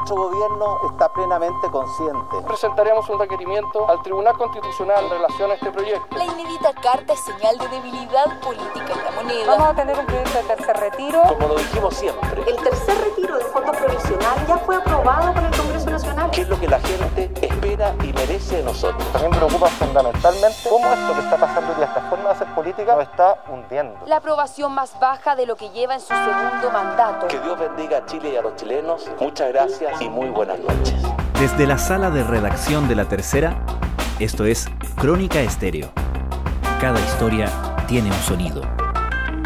Nuestro gobierno está plenamente consciente. Presentaremos un requerimiento al Tribunal Constitucional en relación a este proyecto. La inédita carta es señal de debilidad política en la moneda. Vamos a tener un proyecto de tercer retiro. Como lo dijimos siempre. El tercer retiro del fondo provisional ya fue aprobado por el Congreso Nacional. ¿Qué es lo que la gente espera y merece de nosotros? También preocupa fundamentalmente cómo esto que está pasando y esta forma de hacer política nos está hundiendo. La aprobación más baja de lo que lleva en su segundo mandato. Que Dios bendiga a Chile y a los chilenos. Muchas gracias y muy buenas noches. Desde la sala de redacción de La Tercera, esto es Crónica Estéreo. Cada historia tiene un sonido.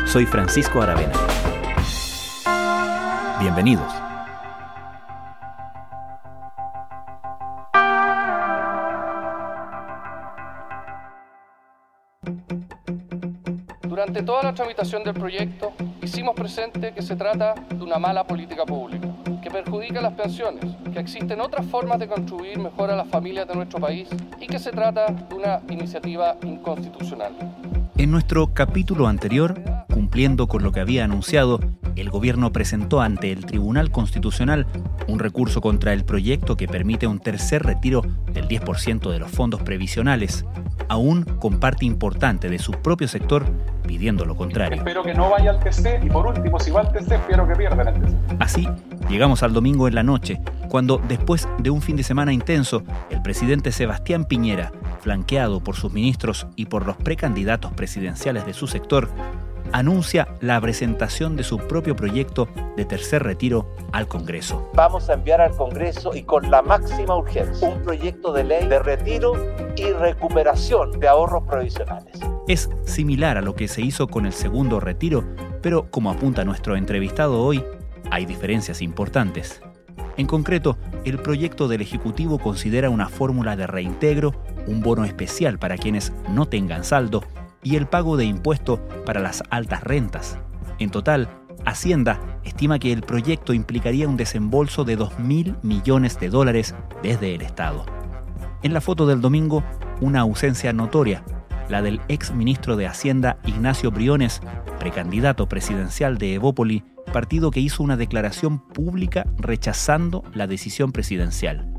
Soy Francisco Aravena. Bienvenidos. Durante toda la tramitación del proyecto, hicimos presente que se trata de una mala política pública, que perjudica las pensiones, que existen otras formas de contribuir mejor a las familias de nuestro país y que se trata de una iniciativa inconstitucional. En nuestro capítulo anterior, cumpliendo con lo que había anunciado, el gobierno presentó ante el Tribunal Constitucional un recurso contra el proyecto que permite un tercer retiro del 10% de los fondos previsionales, aún con parte importante de su propio sector pidiendo lo contrario. Espero que no vaya al TC y por último, si va al TC, espero que pierdan el TC. Así, llegamos al domingo en la noche, cuando después de un fin de semana intenso, el presidente Sebastián Piñera, flanqueado por sus ministros y por los precandidatos presidenciales de su sector, anuncia la presentación de su propio proyecto de tercer retiro al Congreso. Vamos a enviar al Congreso y con la máxima urgencia un proyecto de ley de retiro y recuperación de ahorros provisionales. Es similar a lo que se hizo con el segundo retiro, pero como apunta nuestro entrevistado hoy, hay diferencias importantes. En concreto, el proyecto del Ejecutivo considera una fórmula de reintegro, un bono especial para quienes no tengan saldo y el pago de impuesto para las altas rentas. En total, Hacienda estima que el proyecto implicaría un desembolso de 2.000 millones de dólares desde el Estado. En la foto del domingo, una ausencia notoria, la del ex ministro de Hacienda Ignacio Briones, precandidato presidencial de Evópoli, partido que hizo una declaración pública rechazando la decisión presidencial.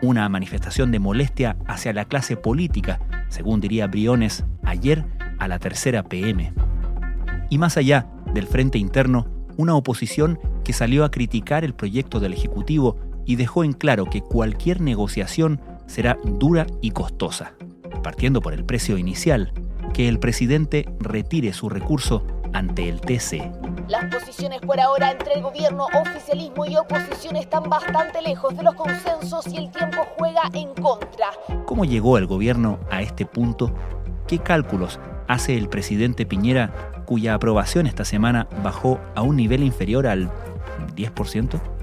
Una manifestación de molestia hacia la clase política, según diría Briones ayer a la tercera PM. Y más allá del frente interno, una oposición que salió a criticar el proyecto del Ejecutivo y dejó en claro que cualquier negociación será dura y costosa, partiendo por el precio inicial, que el presidente retire su recurso ante el TC. Las posiciones por ahora entre el gobierno, oficialismo y oposición están bastante lejos de los consensos y el tiempo juega en contra. ¿Cómo llegó el gobierno a este punto? ¿Qué cálculos hace el presidente Piñera, cuya aprobación esta semana bajó a un nivel inferior al 10%?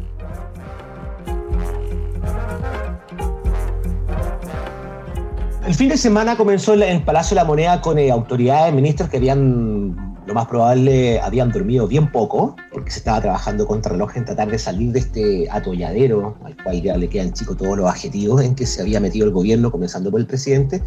El fin de semana comenzó en el Palacio de la Moneda con eh, autoridades, ministros que habían, lo más probable, habían dormido bien poco, porque se estaba trabajando contra reloj en tratar de salir de este atolladero, al cual ya le quedan chicos todos los adjetivos en que se había metido el gobierno, comenzando por el presidente,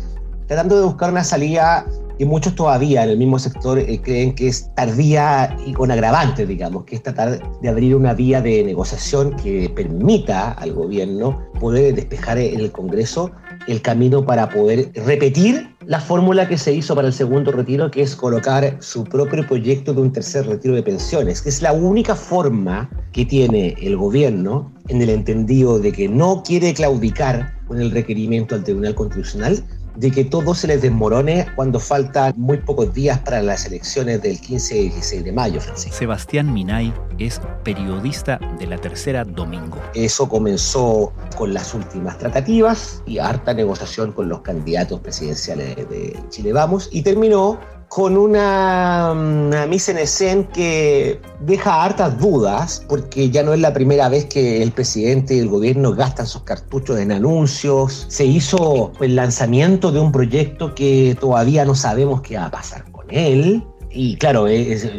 tratando de buscar una salida que muchos todavía en el mismo sector eh, creen que es tardía y con agravantes, digamos, que es tratar de abrir una vía de negociación que permita al gobierno poder despejar el Congreso el camino para poder repetir la fórmula que se hizo para el segundo retiro, que es colocar su propio proyecto de un tercer retiro de pensiones, que es la única forma que tiene el gobierno en el entendido de que no quiere claudicar con el requerimiento al Tribunal Constitucional, de que todo se les desmorone cuando faltan muy pocos días para las elecciones del 15 y 16 de mayo, Francisco. Sebastián Minay es periodista de la tercera domingo. Eso comenzó con las últimas tratativas y harta negociación con los candidatos presidenciales de Chile Vamos y terminó con una, una mise en escena que deja hartas dudas, porque ya no es la primera vez que el presidente y el gobierno gastan sus cartuchos en anuncios. Se hizo el lanzamiento de un proyecto que todavía no sabemos qué va a pasar con él. Y claro,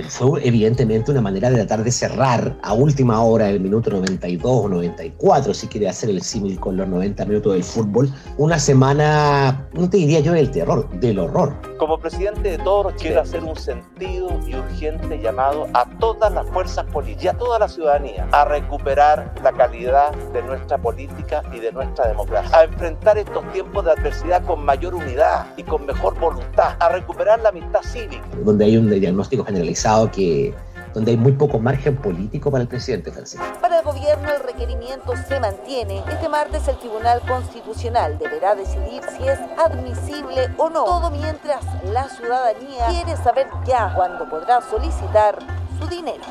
fue evidentemente una manera de tratar de cerrar a última hora, el minuto 92 o 94, si quiere hacer el símil con los 90 minutos del fútbol, una semana, no te diría yo del terror, del horror. Como presidente de todos, quiero hacer un sentido y urgente llamado a todas las fuerzas políticas y a toda la ciudadanía a recuperar la calidad de nuestra política y de nuestra democracia, a enfrentar estos tiempos de adversidad con mayor unidad y con mejor voluntad, a recuperar la amistad cívica. Donde hay un diagnóstico generalizado que donde hay muy poco margen político para el presidente Francisco. Para el gobierno el requerimiento se mantiene. Este martes el Tribunal Constitucional deberá decidir si es admisible o no. Todo mientras la ciudadanía quiere saber ya cuándo podrá solicitar su dinero.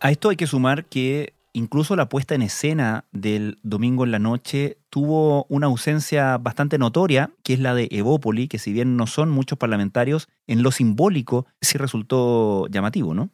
A esto hay que sumar que incluso la puesta en escena del domingo en la noche tuvo una ausencia bastante notoria, que es la de Evópoli, que si bien no son muchos parlamentarios, en lo simbólico sí resultó llamativo, ¿no?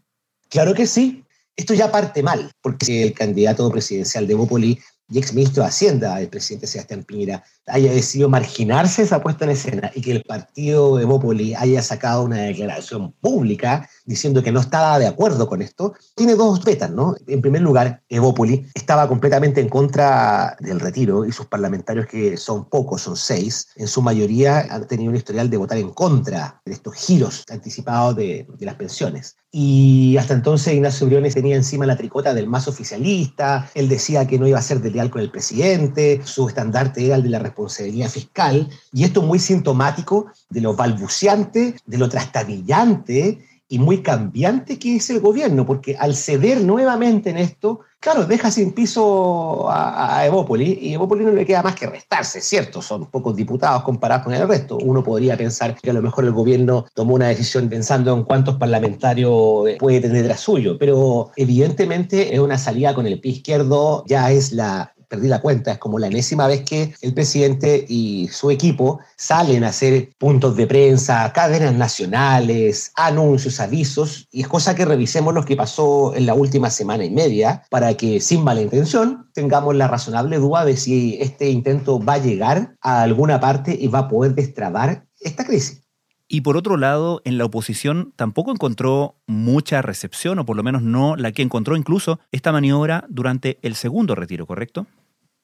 Claro que sí. Esto ya parte mal, porque el candidato presidencial de Evópoli y exministro de Hacienda, el presidente Sebastián Piñera, haya decidido marginarse esa puesta en escena y que el partido Evópoli haya sacado una declaración pública diciendo que no estaba de acuerdo con esto, tiene dos vetas, ¿no? En primer lugar, Evópoli estaba completamente en contra del retiro y sus parlamentarios, que son pocos, son seis, en su mayoría han tenido un historial de votar en contra de estos giros anticipados de, de las pensiones. Y hasta entonces Ignacio Briones tenía encima la tricota del más oficialista, él decía que no iba a ser desleal con el presidente, su estandarte era el de la responsabilidad fiscal, y esto es muy sintomático de lo balbuceante, de lo trastabillante y muy cambiante que es el gobierno, porque al ceder nuevamente en esto, claro, deja sin piso a, a Evópoli y a Evópoli no le queda más que restarse, ¿cierto? Son pocos diputados comparados con el resto. Uno podría pensar que a lo mejor el gobierno tomó una decisión pensando en cuántos parlamentarios puede tener tras suyo, pero evidentemente es una salida con el pie izquierdo, ya es la perdí cuenta, es como la enésima vez que el presidente y su equipo salen a hacer puntos de prensa, cadenas nacionales, anuncios, avisos, y es cosa que revisemos lo que pasó en la última semana y media para que sin mala intención tengamos la razonable duda de si este intento va a llegar a alguna parte y va a poder destrabar esta crisis. Y por otro lado, en la oposición tampoco encontró mucha recepción, o por lo menos no la que encontró incluso esta maniobra durante el segundo retiro, ¿correcto?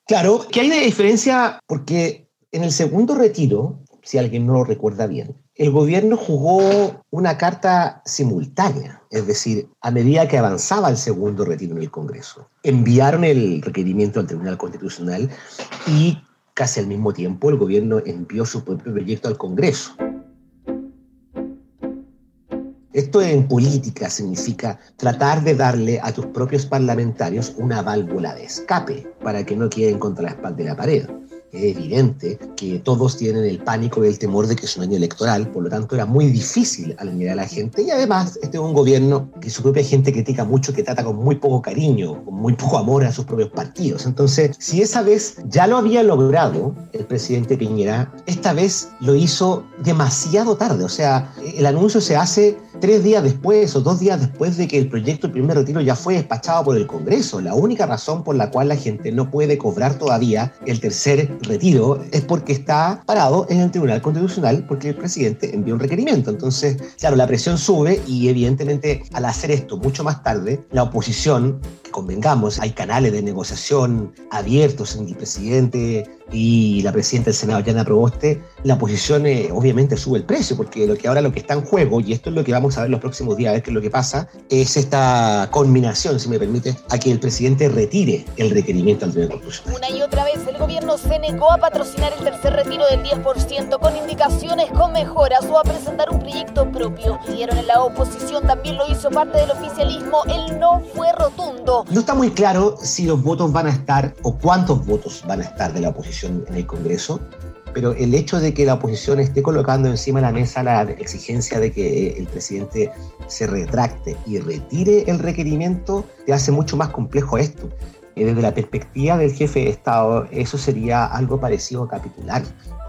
Claro, que hay una diferencia porque en el segundo retiro, si alguien no lo recuerda bien, el gobierno jugó una carta simultánea, es decir, a medida que avanzaba el segundo retiro en el Congreso. Enviaron el requerimiento al Tribunal Constitucional y casi al mismo tiempo el gobierno envió su propio proyecto al Congreso. Esto en política significa tratar de darle a tus propios parlamentarios una válvula de escape para que no queden contra la espalda de la pared. Es evidente que todos tienen el pánico y el temor de que es un año electoral, por lo tanto era muy difícil alinear a la gente. Y además este es un gobierno que su propia gente critica mucho, que trata con muy poco cariño, con muy poco amor a sus propios partidos. Entonces, si esa vez ya lo había logrado el presidente Piñera, esta vez lo hizo demasiado tarde, o sea, el anuncio se hace tres días después o dos días después de que el proyecto del primer retiro ya fue despachado por el Congreso. La única razón por la cual la gente no puede cobrar todavía el tercer retiro es porque está parado en el Tribunal Constitucional porque el presidente envió un requerimiento. Entonces, claro, la presión sube y evidentemente al hacer esto mucho más tarde, la oposición, convengamos, hay canales de negociación abiertos en el presidente y la presidenta del Senado, Yana Proboste, la oposición eh, obviamente sube el precio, porque lo que ahora lo que está en juego, y esto es lo que vamos a ver los próximos días, a ver qué es lo que pasa, es esta conminación, si me permite, a que el presidente retire el requerimiento al Tribunal Constitucional. Una y otra vez el gobierno se negó a patrocinar el tercer retiro del 10% con indicaciones con mejoras o a presentar un proyecto propio. Dieron en la oposición, también lo hizo parte del oficialismo, el no fue rotundo. No está muy claro si los votos van a estar o cuántos votos van a estar de la oposición en el Congreso, pero el hecho de que la oposición esté colocando encima de la mesa la exigencia de que el presidente se retracte y retire el requerimiento te hace mucho más complejo esto. Eh, desde la perspectiva del jefe de Estado, eso sería algo parecido a capitular.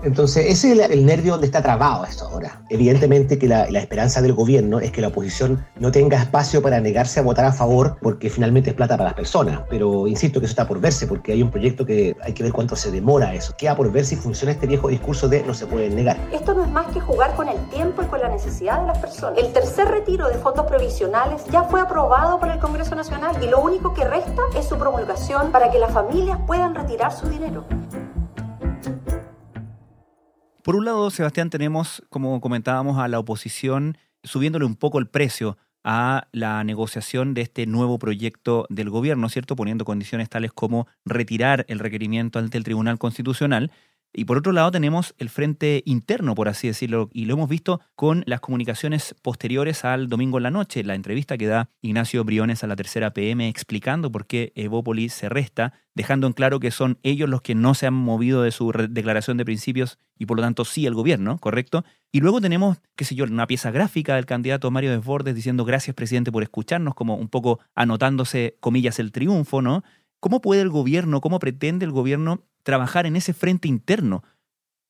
Entonces, ese es el, nervio donde está trabado esto ahora. Evidentemente que la, esperanza del gobierno es que la oposición no tenga espacio para negarse a votar a favor porque finalmente es plata para las personas. Pero insisto que eso está por verse porque hay un proyecto que hay que ver cuánto se demora eso. Queda por ver si funciona este viejo discurso de no se pueden negar. Esto no es más que jugar con el tiempo y con la necesidad de las personas. El tercer retiro de fondos provisionales ya fue aprobado por el Congreso Nacional y lo único que resta es su promulgación para que las familias puedan retirar su dinero. Por un lado, Sebastián, tenemos, como comentábamos, a la oposición subiéndole un poco el precio a la negociación de este nuevo proyecto del gobierno, ¿cierto? Poniendo condiciones tales como retirar el requerimiento ante el Tribunal Constitucional y por otro lado tenemos el frente interno, por así decirlo, y lo hemos visto con las comunicaciones posteriores al domingo en la noche, la entrevista que da Ignacio Briones a la tercera PM explicando por qué Evópolis se resta, dejando en claro que son ellos los que no se han movido de su declaración de principios y por lo tanto sí el gobierno, ¿correcto? Y luego tenemos, qué sé yo, una pieza gráfica del candidato Mario Desbordes diciendo gracias presidente por escucharnos, como un poco anotándose, comillas, el triunfo, ¿no? ¿Cómo puede el gobierno, cómo pretende el gobierno trabajar en ese frente interno.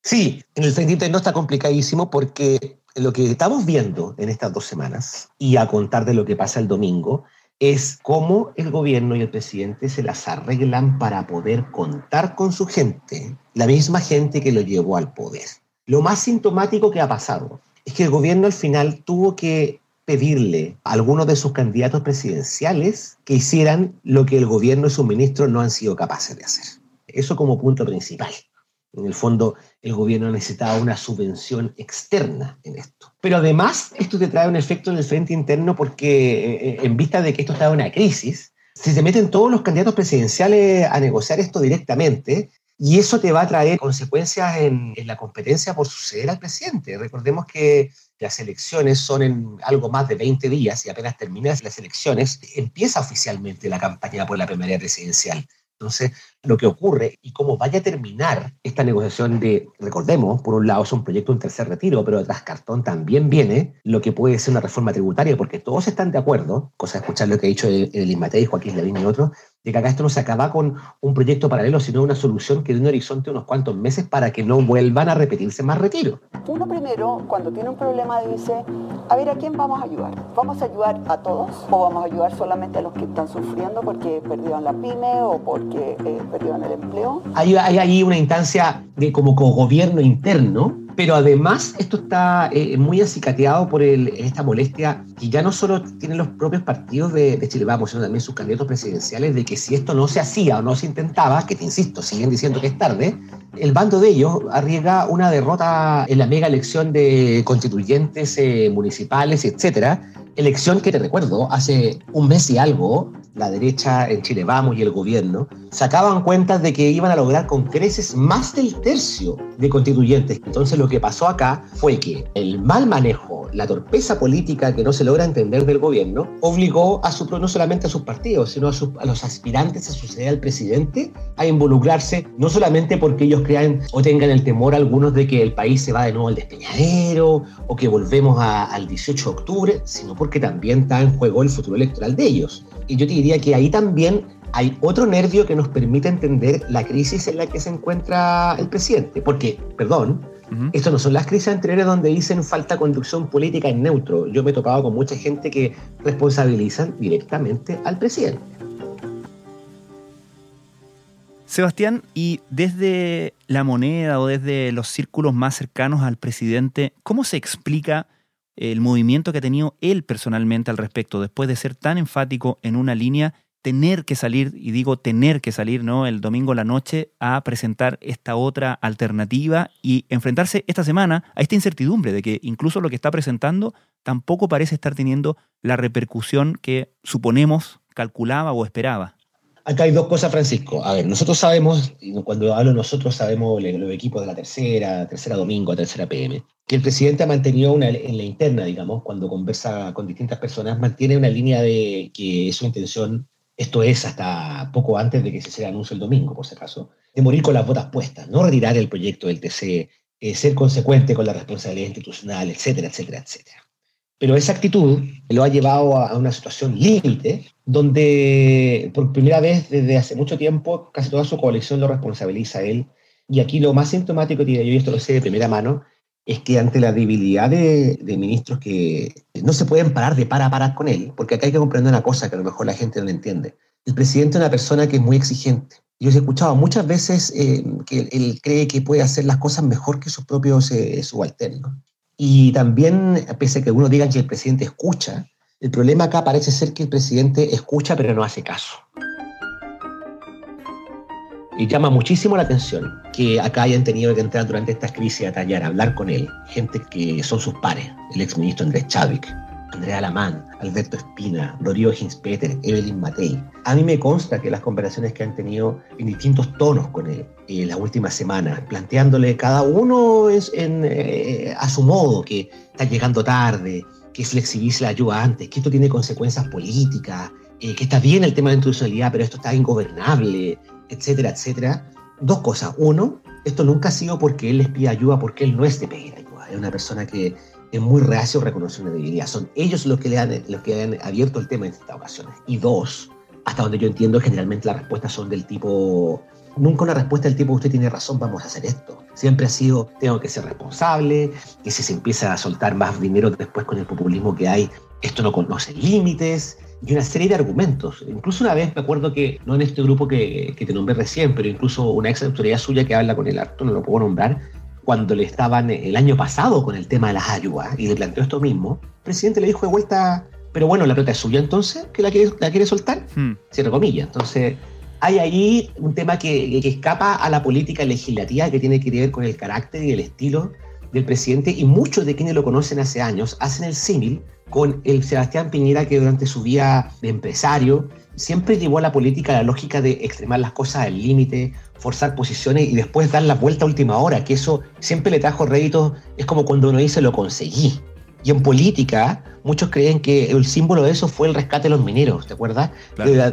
Sí, en el frente interno está complicadísimo porque lo que estamos viendo en estas dos semanas, y a contar de lo que pasa el domingo, es cómo el gobierno y el presidente se las arreglan para poder contar con su gente, la misma gente que lo llevó al poder. Lo más sintomático que ha pasado es que el gobierno al final tuvo que pedirle a algunos de sus candidatos presidenciales que hicieran lo que el gobierno y sus ministros no han sido capaces de hacer. Eso como punto principal. En el fondo, el gobierno necesitaba una subvención externa en esto. Pero además, esto te trae un efecto en el frente interno porque eh, eh, en vista de que esto está en una crisis, si se meten todos los candidatos presidenciales a negociar esto directamente, y eso te va a traer consecuencias en, en, la competencia por suceder al presidente. Recordemos que las elecciones son en algo más de 20 días y apenas terminan las elecciones, empieza oficialmente la campaña por la primaria presidencial. Entonces, lo que ocurre y cómo vaya a terminar esta negociación de, recordemos, por un lado es un proyecto un tercer retiro, pero detrás cartón también viene lo que puede ser una reforma tributaria, porque todos están de acuerdo, cosa de escuchar lo que ha dicho el, el Joaquín Lavín y otros, de que acá esto no se acaba con un proyecto paralelo, sino una solución que dé un horizonte unos cuantos meses para que no vuelvan a repetirse más retiros. Uno primero, cuando tiene un problema, dice, a ver, ¿a quién vamos a ayudar? ¿Vamos a ayudar a todos o vamos a ayudar solamente a los que están sufriendo porque perdieron la pyme o porque eh, perdieron el empleo? Hay, hay ahí una instancia de como gobierno interno pero además esto está eh, muy acicateado por esta molestia que ya no solo tienen los propios partidos de, Chile Vamos, sino también sus candidatos presidenciales, de que si esto no se hacía o no se intentaba, que te insisto, siguen diciendo que es tarde, el bando de ellos arriesga una derrota en la mega elección de constituyentes eh, municipales, etcétera, elección que te recuerdo, hace un mes y algo, la derecha en Chile Vamos y el gobierno sacaban cuentas de que iban a lograr con creces más del tercio de constituyentes. Entonces lo que pasó acá fue que el mal manejo, la torpeza política que no se logra entender del gobierno, obligó a su, no solamente a sus partidos, sino a, los aspirantes a suceder al presidente a involucrarse, no solamente porque ellos crean o tengan el temor algunos de que el país se va de nuevo al despeñadero o que volvemos al 18 de octubre, sino porque también está en juego el futuro electoral de ellos. Y yo te diría que ahí también hay otro nervio que nos permite entender la crisis en la que se encuentra el presidente. Porque, perdón, esto no son las crisis anteriores donde dicen falta conducción política en neutro. Yo me he topado con mucha gente que responsabilizan directamente al presidente. Sebastián, y desde la moneda o desde los círculos más cercanos al presidente, ¿cómo se explica el movimiento que ha tenido él personalmente al respecto, después de ser tan enfático en una línea, tener que salir, y digo tener que salir, ¿no? El domingo a la noche a presentar esta otra alternativa y enfrentarse esta semana a esta incertidumbre de que incluso lo que está presentando tampoco parece estar teniendo la repercusión que suponemos, calculaba o esperaba. Acá hay dos cosas, Francisco. A ver, nosotros sabemos, y cuando hablo nosotros sabemos los equipos de la tercera, tercera domingo, tercera PM, que el presidente ha mantenido una, en la interna, digamos, cuando conversa con distintas personas, mantiene una línea de que es su intención, esto es hasta poco antes de que se sea anuncio el domingo, por si acaso, de morir con las botas puestas, no retirar el proyecto del TC, eh, ser consecuente con la responsabilidad institucional, etcétera, etcétera, etcétera. Pero esa actitud lo ha llevado a una situación límite, donde por primera vez desde hace mucho tiempo casi toda su coalición lo responsabiliza a él Y aquí lo más sintomático, y esto lo sé de primera mano, es que ante la debilidad de, ministros que no se pueden parar de para a parar con él, porque acá hay que comprender una cosa que a lo mejor la gente no entiende. El presidente es una persona que es muy exigente. Yo he escuchado muchas veces eh, que él cree que puede hacer las cosas mejor que sus propios eh, subalternos. Y también, pese a que algunos digan que el presidente escucha, el problema acá parece ser que el presidente escucha pero no hace caso. Y llama muchísimo la atención que acá hayan tenido que entrar durante esta crisis a tallar, a hablar con él, gente que son sus pares, el exministro Andrés Chadwick, Andrea Alamán, Alberto Espina, Rodrigo Hinspeter, Evelyn Matei. A mí me consta que las conversaciones que han tenido en distintos tonos con él en las últimas semanas, planteándole cada uno es eh, a su modo, que está llegando tarde, que flexibilice la ayuda antes, que esto tiene consecuencias políticas, eh, que está bien el tema de la institucionalidad, pero esto está ingobernable, etcétera, etcétera. Dos cosas. Uno, esto nunca ha sido porque él les pide ayuda, porque él no es de pedir ayuda. Es una persona que es muy reacio a reconocer una debilidad. Son ellos los que, le han, los que han abierto el tema en estas ocasiones. Y dos, hasta donde yo entiendo, generalmente las respuestas son del tipo, nunca una respuesta del tipo, usted tiene razón, vamos a hacer esto. Siempre ha sido, tengo que ser responsable, que si se empieza a soltar más dinero después con el populismo que hay, esto no conoce límites, y una serie de argumentos. Incluso una vez me acuerdo que, no en este grupo que, que te nombré recién, pero incluso una ex autoridad suya que habla con el acto, no lo puedo nombrar, cuando le estaban el año pasado con el tema de las ayudas y le planteó esto mismo, el presidente le dijo de vuelta, pero bueno, la plata es suya entonces, que la quiere, la quiere soltar, hmm. cierro comillas. Entonces, hay ahí un tema que, escapa a la política legislativa que tiene que ver con el carácter y el estilo del presidente y muchos de quienes lo conocen hace años hacen el símil con el Sebastián Piñera que durante su vida de empresario siempre llevó a la política la lógica de extremar las cosas al límite, forzar posiciones y después dar la vuelta a última hora, que eso siempre le trajo réditos, es como cuando uno dice lo conseguí. Y en política, muchos creen que el símbolo de eso fue el rescate de los mineros, ¿te acuerdas?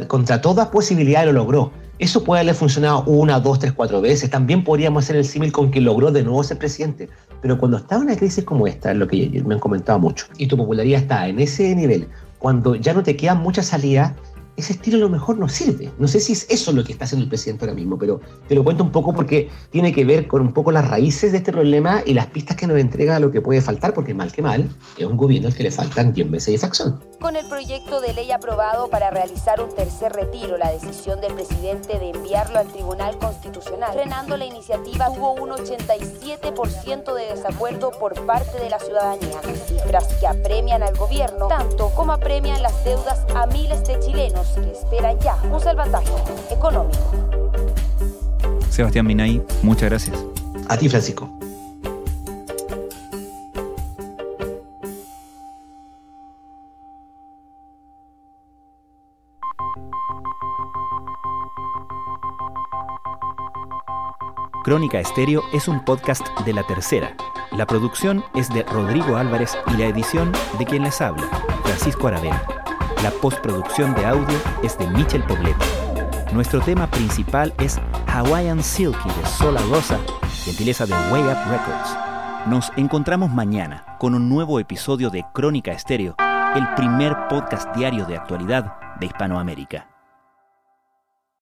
Contra toda posibilidad lo logró. Eso puede haber funcionado una, dos, tres, cuatro veces. También podríamos hacer el símil con quien logró de nuevo ser presidente. Pero cuando está una crisis como esta, es lo que me han comentado mucho, y tu popularidad está en ese nivel, cuando ya no te quedan muchas salidas, ese estilo a lo mejor no sirve. No sé si es eso lo que está haciendo el presidente ahora mismo, pero te lo cuento un poco porque tiene que ver con un poco las raíces de este problema y las pistas que nos entrega lo que puede faltar, porque mal que mal, es un gobierno al que le faltan 10 meses de facción. Con el proyecto de ley aprobado para realizar un tercer retiro, la decisión del presidente de enviarlo al Tribunal Constitucional, frenando la iniciativa, hubo un 87% de desacuerdo por parte de la ciudadanía, cifras que apremian al gobierno, tanto como apremian las deudas a miles de chilenos que esperan ya un salvataje económico. Sebastián Minay, muchas gracias. A ti, Francisco. Crónica Estéreo es un podcast de La Tercera. La producción es de Rodrigo Álvarez y la edición de quien les habla, Francisco Aravena. La postproducción de audio es de Michel Poblete. Nuestro tema principal es Hawaiian Silky de Sola Rosa, gentileza de Way Up Records. Nos encontramos mañana con un nuevo episodio de Crónica Estéreo, el primer podcast diario de actualidad de Hispanoamérica.